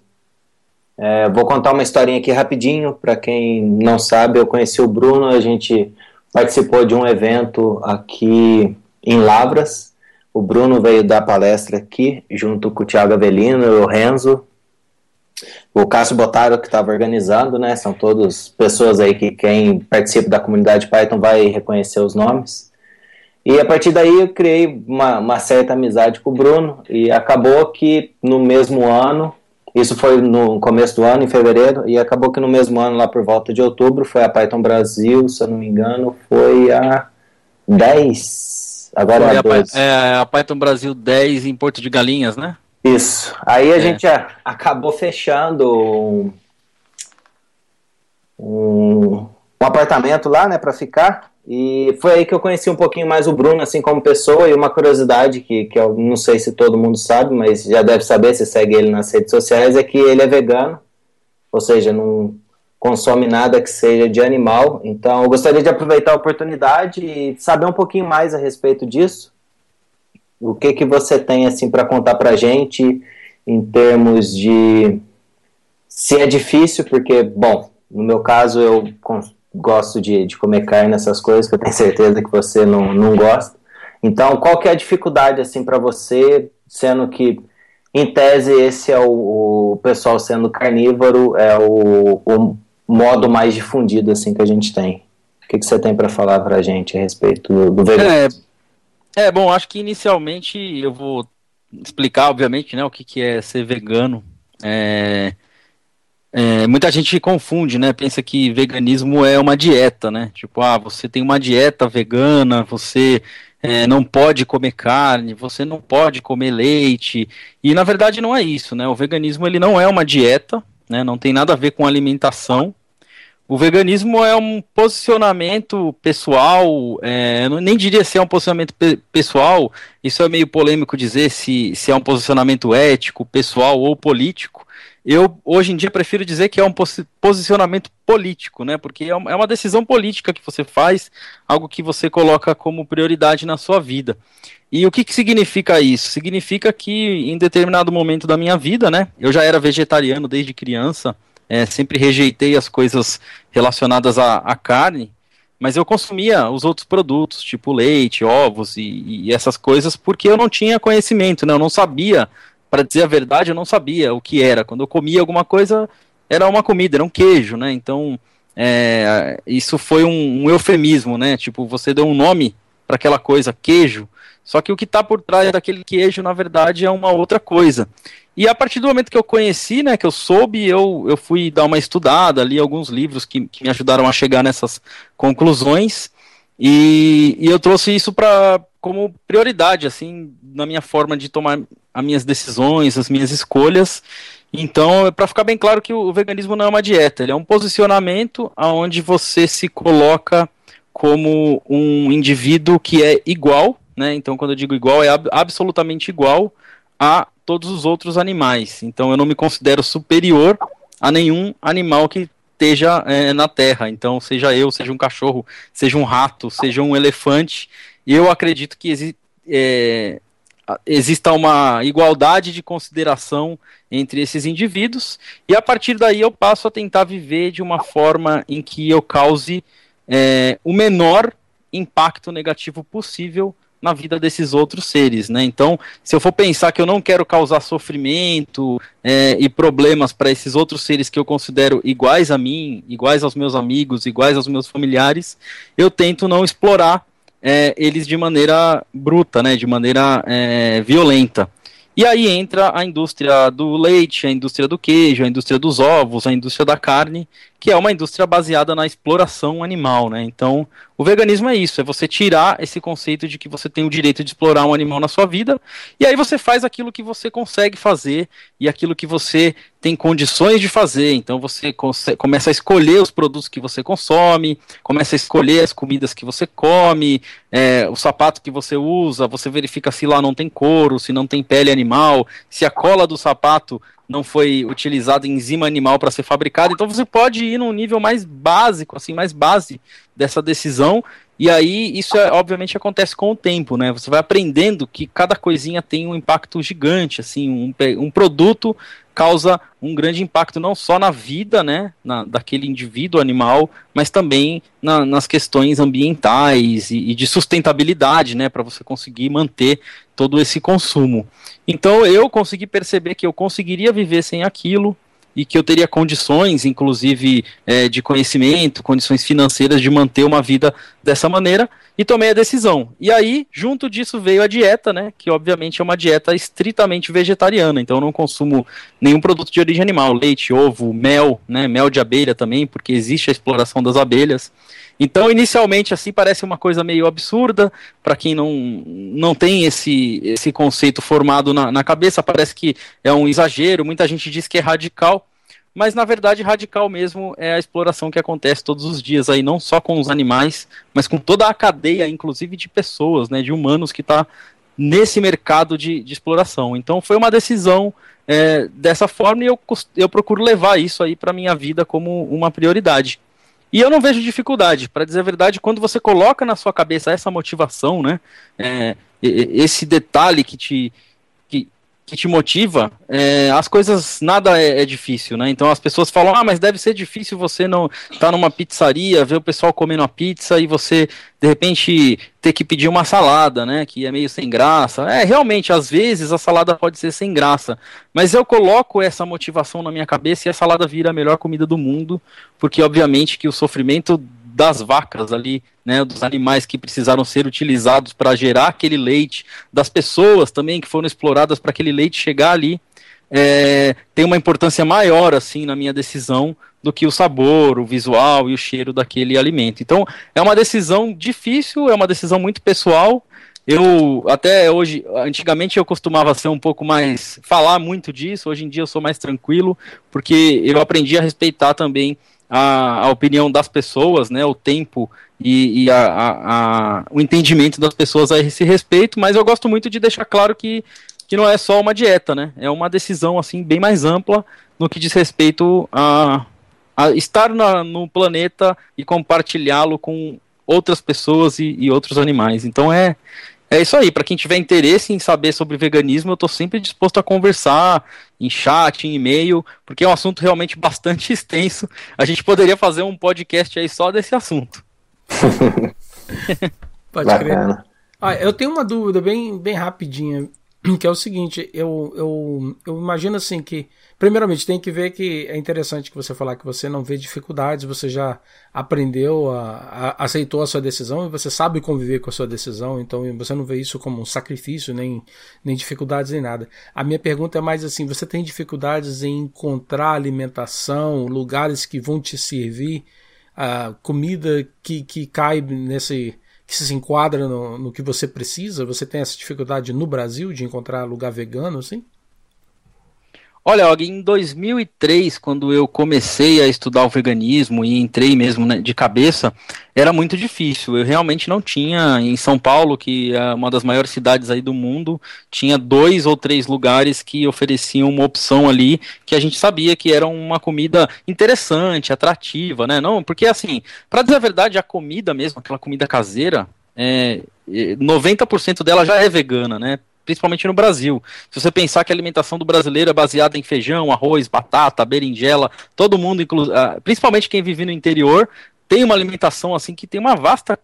É, vou contar uma historinha aqui rapidinho, para quem não sabe, eu conheci o Bruno, a gente participou de um evento aqui em Lavras. O Bruno veio dar palestra aqui, junto com o Thiago Avelino e o Renzo. O Cássio Botaro, que estava organizando, né? São todas pessoas aí que quem participa da comunidade Python vai reconhecer os nomes. E a partir daí eu criei uma, uma certa amizade com o Bruno e acabou que no mesmo ano isso foi no começo do ano, em fevereiro, e acabou que no mesmo ano, lá por volta de outubro, foi a Python Brasil, se eu não me engano, foi a 10. Agora foi é a 12. É a Python Brasil 10 em Porto de Galinhas, né? Isso. Aí a é. gente acabou fechando um, um, um apartamento lá, né, para ficar. E foi aí que eu conheci um pouquinho mais o Bruno, assim, como pessoa, e uma curiosidade que, que eu não sei se todo mundo sabe, mas já deve saber se segue ele nas redes sociais, é que ele é vegano, ou seja, não consome nada que seja de animal. Então, eu gostaria de aproveitar a oportunidade e saber um pouquinho mais a respeito disso. O que que você tem, assim, para contar pra gente em termos de... Se é difícil, porque, bom, no meu caso, eu gosto de, de comer carne, essas coisas, que eu tenho certeza que você não, não gosta. Então, qual que é a dificuldade, assim, para você, sendo que, em tese, esse é o, o pessoal sendo carnívoro, é o, o, modo mais difundido, assim, que a gente tem. O que, que você tem para falar para a gente a respeito do, do veganismo? É, é, bom, acho que inicialmente eu vou explicar, obviamente, né, o que, que é ser vegano. É, é, muita gente confunde, né? Pensa que veganismo é uma dieta, né? Tipo, ah, você tem uma dieta vegana, você é, não pode comer carne, você não pode comer leite. E na verdade não é isso, né? O veganismo ele não é uma dieta, né? Não tem nada a ver com alimentação. O veganismo é um posicionamento pessoal, é, nem diria se é um posicionamento pe pessoal, isso é meio polêmico dizer se, se é um posicionamento ético, pessoal ou político, eu hoje em dia prefiro dizer que é um posicionamento político, né? Porque é, é uma decisão política que você faz, algo que você coloca como prioridade na sua vida. E o que, que significa isso? Significa que em determinado momento da minha vida, né? Eu já era vegetariano desde criança, é, sempre rejeitei as coisas relacionadas à, à carne, mas eu consumia os outros produtos, tipo leite, ovos e, e, essas coisas, porque eu não tinha conhecimento, né? Eu não sabia para dizer a verdade, eu não sabia o que era. Quando eu comia alguma coisa, era uma comida, era um queijo, né? Então, é, isso foi um, um, eufemismo, né? Tipo, você deu um nome para aquela coisa, queijo, só que o que está por trás daquele queijo, na verdade, é uma outra coisa. E a partir do momento que eu conheci, né, que eu soube, eu, eu fui dar uma estudada, li alguns livros que, que me ajudaram a chegar nessas conclusões, e, e eu trouxe isso para como prioridade, assim, na minha forma de tomar as minhas decisões, as minhas escolhas. Então, é para ficar bem claro que o veganismo não é uma dieta, ele é um posicionamento aonde você se coloca como um indivíduo que é igual, né? Então, quando eu digo igual, é ab absolutamente igual a todos os outros animais. Então, eu não me considero superior a nenhum animal que esteja é, na Terra. Então, seja eu, seja um cachorro, seja um rato, seja um elefante, eu acredito que exi é, exista uma igualdade de consideração entre esses indivíduos, e a partir daí eu passo a tentar viver de uma forma em que eu cause é, o menor impacto negativo possível na vida desses outros seres, né? Então, se eu for pensar que eu não quero causar sofrimento é, e problemas para esses outros seres que eu considero iguais a mim, iguais aos meus amigos, iguais aos meus familiares, eu tento não explorar é, eles de maneira bruta, né, de maneira é, violenta. E aí entra a indústria do leite, a indústria do queijo, a indústria dos ovos, a indústria da carne, que é uma indústria baseada na exploração animal, né? Então, o veganismo é isso, é você tirar esse conceito de que você tem o direito de explorar um animal na sua vida, e aí você faz aquilo que você consegue fazer e aquilo que você tem condições de fazer. Então você começa a escolher os produtos que você consome, começa a escolher as comidas que você come, é, o sapato que você usa, você verifica se lá não tem couro, se não tem pele animal, se a cola do sapato não foi utilizado enzima animal para ser fabricado. Então você pode ir num nível mais básico, assim, mais base dessa decisão E aí isso é, obviamente acontece com o tempo, né? Você vai aprendendo que cada coisinha tem um impacto gigante, assim, um, um produto causa um grande impacto não só na vida, né, na, daquele indivíduo animal, mas também na, nas questões ambientais e, e de sustentabilidade, né, para você conseguir manter todo esse consumo. Então eu consegui perceber que eu conseguiria viver sem aquilo, e que eu teria condições, inclusive é, de conhecimento, condições financeiras de manter uma vida dessa maneira e tomei a decisão. E aí, junto disso veio a dieta, né, que obviamente é uma dieta estritamente vegetariana, então eu não consumo nenhum produto de origem animal, leite, ovo, mel, né, mel de abelha também, porque existe a exploração das abelhas. Então, inicialmente, assim, parece uma coisa meio absurda, para quem não, não tem esse, esse conceito formado na, na cabeça, parece que é um exagero, muita gente diz que é radical, mas na verdade radical mesmo é a exploração que acontece todos os dias aí, não só com os animais, mas com toda a cadeia, inclusive de pessoas, né, de humanos que está nesse mercado de, de, exploração. Então foi uma decisão é, dessa forma e eu, eu procuro levar isso aí para minha vida como uma prioridade. E eu não vejo dificuldade, para dizer a verdade, quando você coloca na sua cabeça essa motivação, né, é, esse detalhe que te, que, te motiva, é, as coisas, nada é, é, difícil, né? Então as pessoas falam, ah, mas deve ser difícil você não estar tá numa pizzaria, ver o pessoal comendo a pizza e você, de repente, ter que pedir uma salada, né? Que é meio sem graça. É, realmente, às vezes a salada pode ser sem graça, mas eu coloco essa motivação na minha cabeça e a salada vira a melhor comida do mundo, porque obviamente que o sofrimento das vacas ali, né, dos animais que precisaram ser utilizados para gerar aquele leite, das pessoas também que foram exploradas para aquele leite chegar ali, é, tem uma importância maior assim na minha decisão do que o sabor, o visual e o cheiro daquele alimento. Então é uma decisão difícil, é uma decisão muito pessoal. Eu até hoje, antigamente eu costumava ser um pouco mais falar muito disso. Hoje em dia eu sou mais tranquilo porque eu aprendi a respeitar também a, a opinião das pessoas, né, o tempo e, e a, a, o entendimento das pessoas a esse respeito, mas eu gosto muito de deixar claro que, que não é só uma dieta, né, é uma decisão assim bem mais ampla no que diz respeito a, a estar na, no planeta e compartilhá-lo com outras pessoas e, e outros animais. Então é, é isso aí, para quem tiver interesse em saber sobre veganismo, eu estou sempre disposto a conversar em chat, em e-mail, porque é um assunto realmente bastante extenso. A gente poderia fazer um podcast aí só desse assunto. Pode crer. Ah, eu tenho uma dúvida bem, bem rapidinha, que é o seguinte, eu, eu, eu imagino assim que Primeiramente, tem que ver que é interessante que você falar que você não vê dificuldades, você já aprendeu, a, a, aceitou a sua decisão e você sabe conviver com a sua decisão, então você não vê isso como um sacrifício, nem, nem dificuldades, nem nada. A minha pergunta é mais assim: você tem dificuldades em encontrar alimentação, lugares que vão te servir, a comida que, que cai nesse. Que se enquadra no, no que você precisa? Você tem essa dificuldade no Brasil de encontrar lugar vegano, assim? Olha, em 2003, quando eu comecei a estudar o veganismo e entrei mesmo né, de cabeça, era muito difícil. Eu realmente não tinha em São Paulo, que é uma das maiores cidades aí do mundo, tinha dois ou três lugares que ofereciam uma opção ali que a gente sabia que era uma comida interessante, atrativa, né? Não, porque assim, para dizer a verdade, a comida mesmo, aquela comida caseira, é, 90% dela já é vegana, né? Principalmente no Brasil. Se você pensar que a alimentação do brasileiro é baseada em feijão, arroz, batata, berinjela, todo mundo, ah, principalmente quem vive no interior, tem uma alimentação assim que tem uma vasta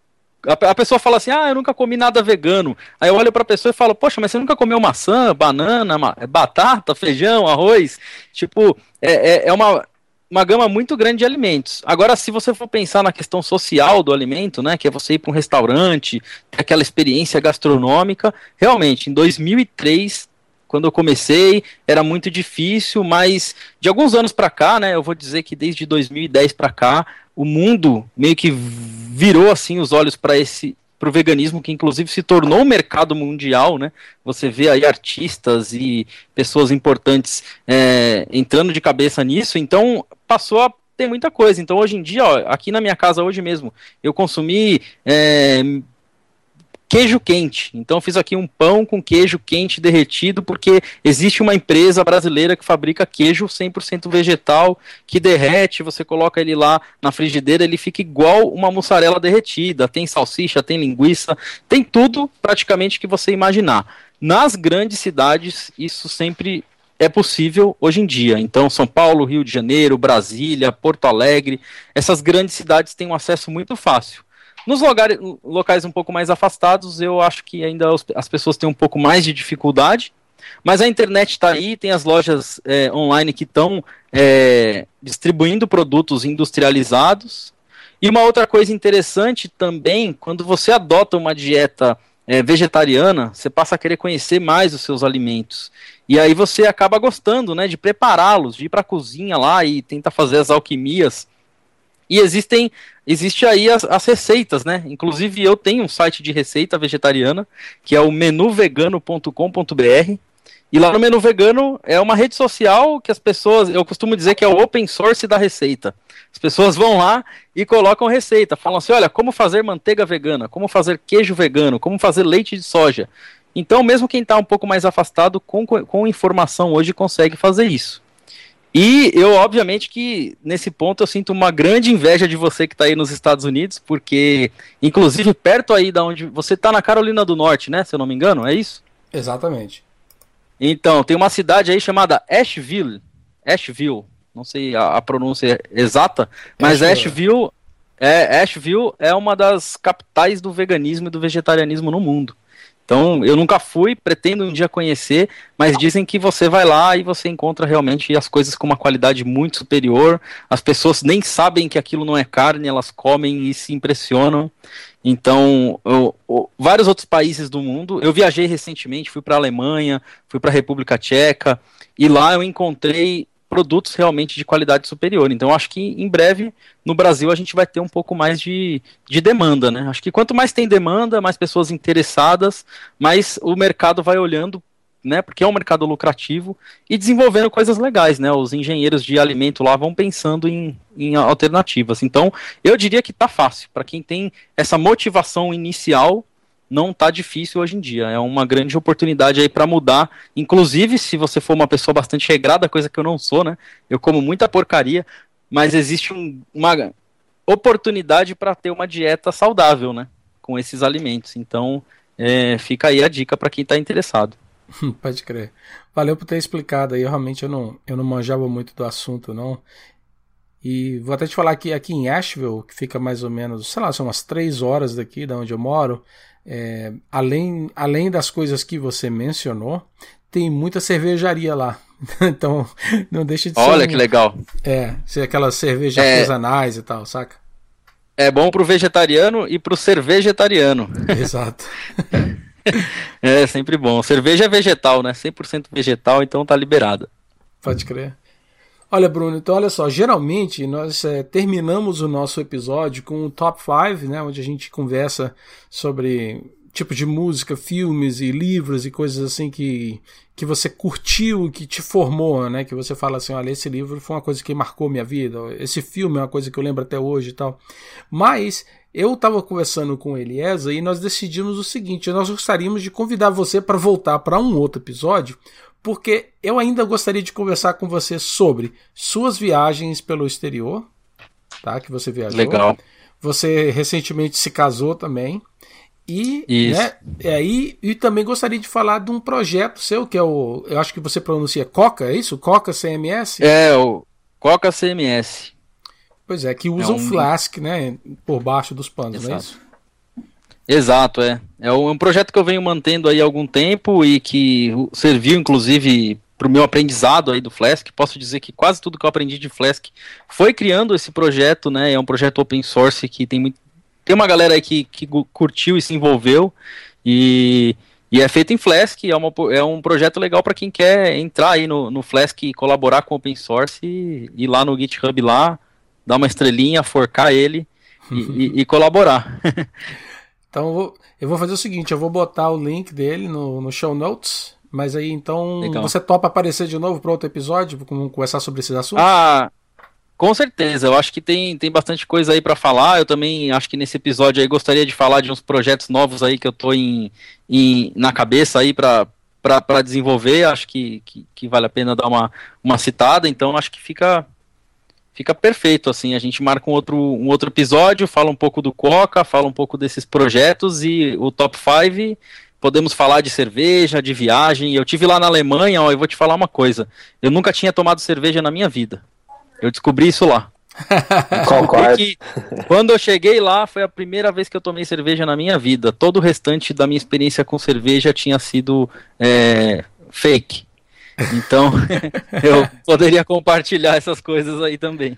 a pessoa fala assim: "Ah, eu nunca comi nada vegano". Aí eu olho para a pessoa e falo: "Poxa, mas você nunca comeu maçã, banana, batata, feijão, arroz?". Tipo, é, é, é uma uma gama muito grande de alimentos. Agora, se você for pensar na questão social do alimento, né, que é você ir para um restaurante, aquela experiência gastronômica, realmente, em 2003, quando eu comecei, era muito difícil, mas de alguns anos para cá, né, eu vou dizer que desde 2010 para cá, o mundo meio que virou assim os olhos para esse para o veganismo, que inclusive se tornou um mercado mundial, né? Você vê aí artistas e pessoas importantes é, entrando de cabeça nisso, então passou a ter muita coisa. Então hoje em dia, ó, aqui na minha casa hoje mesmo, eu consumi é, queijo quente. Então fiz aqui um pão com queijo quente derretido, porque existe uma empresa brasileira que fabrica queijo 100% vegetal, que derrete, você coloca ele lá na frigideira, ele fica igual uma mussarela derretida. Tem salsicha, tem linguiça, tem tudo praticamente que você imaginar. Nas grandes cidades, isso sempre é possível hoje em dia. Então, São Paulo, Rio de Janeiro, Brasília, Porto Alegre, essas grandes cidades têm um acesso muito fácil. Nos lugares, locais um pouco mais afastados, eu acho que ainda as pessoas têm um pouco mais de dificuldade, mas a internet está aí, tem as lojas é, online que estão é, distribuindo produtos industrializados. E uma outra coisa interessante também, quando você adota uma dieta é, vegetariana, você passa a querer conhecer mais os seus alimentos. E aí você acaba gostando, né, de prepará-los, de ir para a cozinha lá e tentar fazer as alquimias e existem, existe aí as, as, receitas, né? Inclusive eu tenho um site de receita vegetariana, que é o menuvegano.com.br. E lá no Menu Vegano é uma rede social que as pessoas, eu costumo dizer que é o open source da receita. As pessoas vão lá e colocam receita, falam assim: olha, como fazer manteiga vegana, como fazer queijo vegano, como fazer leite de soja. Então, mesmo quem está um pouco mais afastado, com, com informação hoje consegue fazer isso. E eu, obviamente, que nesse ponto eu sinto uma grande inveja de você que está aí nos Estados Unidos, porque, inclusive, perto aí da onde. Você está na Carolina do Norte, né? Se eu não me engano, é isso? Exatamente. Então, tem uma cidade aí chamada Asheville. Asheville. Não sei a, a pronúncia exata, mas Asheville. Asheville é, Asheville é uma das capitais do veganismo e do vegetarianismo no mundo. Então, eu nunca fui, pretendo um dia conhecer, mas dizem que você vai lá e você encontra realmente as coisas com uma qualidade muito superior. As pessoas nem sabem que aquilo não é carne, elas comem e se impressionam. Então, eu, eu, vários outros países do mundo. Eu viajei recentemente, fui para a Alemanha, fui para a República Tcheca, e lá eu encontrei produtos realmente de qualidade superior. Então, acho que em breve no Brasil a gente vai ter um pouco mais de, de demanda, né? Acho que quanto mais tem demanda, mais pessoas interessadas, mais o mercado vai olhando, né? Porque é um mercado lucrativo e desenvolvendo coisas legais, né? Os engenheiros de alimento lá vão pensando em, em alternativas. Então, eu diria que tá fácil para quem tem essa motivação inicial não tá difícil hoje em dia. É uma grande oportunidade aí para mudar. Inclusive, se você for uma pessoa bastante regrada, coisa que eu não sou, né? Eu como muita porcaria, mas existe um, uma oportunidade para ter uma dieta saudável, né? Com esses alimentos. Então, é, fica aí a dica para quem está interessado. Pode crer. Valeu por ter explicado aí. Realmente eu não, eu não manjava muito do assunto, não. E vou até te falar que aqui em Asheville, que fica mais ou menos, sei lá, são umas três horas daqui da onde eu moro, é, além, além das coisas que você mencionou, tem muita cervejaria lá. então, não deixa de ser. Olha um, que legal. É, ser aquelas cervejas é, artesanais e tal, saca? É bom pro vegetariano e pro cervejetariano. Exato. é sempre bom. Cerveja é vegetal, né? 100% vegetal, então tá liberada. Pode crer. Olha, Bruno, então olha só, geralmente nós é, terminamos o nosso episódio com o top 5, né, onde a gente conversa sobre tipo de música, filmes e livros e coisas assim que, que você curtiu, que te formou, né? Que você fala assim, olha, esse livro foi uma coisa que marcou minha vida, esse filme é uma coisa que eu lembro até hoje e tal. Mas eu estava conversando com Eliesa e nós decidimos o seguinte: nós gostaríamos de convidar você para voltar para um outro episódio porque eu ainda gostaria de conversar com você sobre suas viagens pelo exterior, tá? Que você viajou. Legal. Você recentemente se casou também. E, Isso. né, é, e, e também gostaria de falar de um projeto seu, que é o. Eu acho que você pronuncia Coca, é isso? Coca CMS? É, o Coca CMS. Pois é, que usa é um... o Flask, né? Por baixo dos panos, Exato. não é isso? Exato, é. É um projeto que eu venho mantendo aí há algum tempo e que serviu, inclusive, para o meu aprendizado aí do Flask. Posso dizer que quase tudo que eu aprendi de Flask foi criando esse projeto, né? É um projeto open source que tem muito. Tem uma galera aí que, que curtiu e se envolveu. E, e é feito em Flask, é, uma, é um projeto legal para quem quer entrar aí no, no Flask e colaborar com o open source e ir lá no GitHub lá, dar uma estrelinha, forcar ele e, e, e colaborar. Então eu vou, eu vou fazer o seguinte, eu vou botar o link dele no, no show notes, mas aí então Legal. você topa aparecer de novo para outro episódio, com, conversar sobre esses assuntos? Ah, Com certeza, eu acho que tem, tem bastante coisa aí para falar. Eu também acho que nesse episódio aí gostaria de falar de uns projetos novos aí que eu tô em, em na cabeça aí para para desenvolver. Acho que, que, que, vale a pena dar uma, uma citada. Então acho que fica fica perfeito assim. A gente marca um outro, um outro episódio, fala um pouco do Coca, fala um pouco desses projetos e o top 5 podemos falar de cerveja, de viagem. Eu tive lá na Alemanha, ó, eu vou te falar uma coisa. Eu nunca tinha tomado cerveja na minha vida. Eu descobri isso lá. Concordo. quando eu cheguei lá, foi a primeira vez que eu tomei cerveja na minha vida. Todo o restante da minha experiência com cerveja tinha sido é, fake. Então, eu poderia compartilhar essas coisas aí também.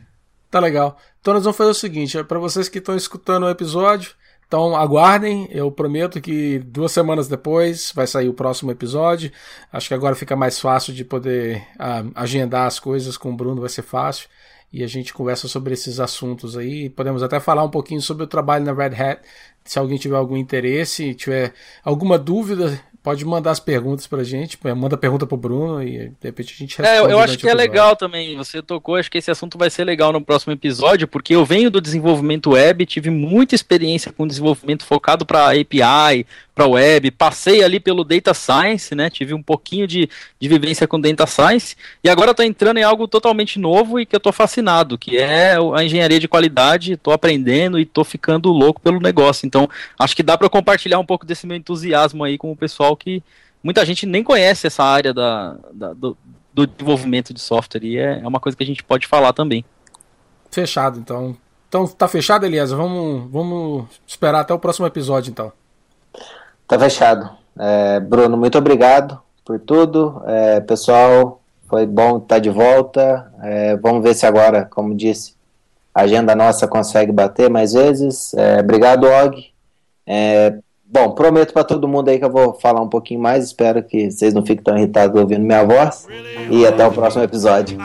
Tá legal. Então nós vamos fazer o seguinte, é para vocês que estão escutando o episódio, então aguardem, eu prometo que duas semanas depois vai sair o próximo episódio. Acho que agora fica mais fácil de poder uh, agendar as coisas com o Bruno, vai ser fácil. E a gente conversa sobre esses assuntos aí. Podemos até falar um pouquinho sobre o trabalho na Red Hat. Se alguém tiver algum interesse, tiver alguma dúvida, pode mandar as perguntas pra gente, manda pergunta pro Bruno e de repente a gente responde. É, eu acho que é legal também, você tocou, acho que esse assunto vai ser legal no próximo episódio, porque eu venho do desenvolvimento web, tive muita experiência com desenvolvimento focado para API, para web, passei ali pelo Data Science, né? Tive um pouquinho de, de vivência com Data Science e agora estou entrando em algo totalmente novo e que eu estou fascinado, que é a engenharia de qualidade. Estou aprendendo e estou ficando louco pelo negócio. Então, acho que dá para compartilhar um pouco desse meu entusiasmo aí com o pessoal que muita gente nem conhece essa área da, da do, do, desenvolvimento de software e é, é uma coisa que a gente pode falar também. Fechado, então. Então tá fechado, Elias. Vamos, vamos esperar até o próximo episódio, então. Tá fechado. É, Bruno, muito obrigado por tudo. É, pessoal, foi bom estar de volta. É, vamos ver se agora, como disse, a agenda nossa consegue bater mais vezes. É, obrigado, Og. Bom, prometo para todo mundo aí que eu vou falar um pouquinho mais. Espero que vocês não fiquem tão irritados ouvindo minha voz. E até o próximo episódio.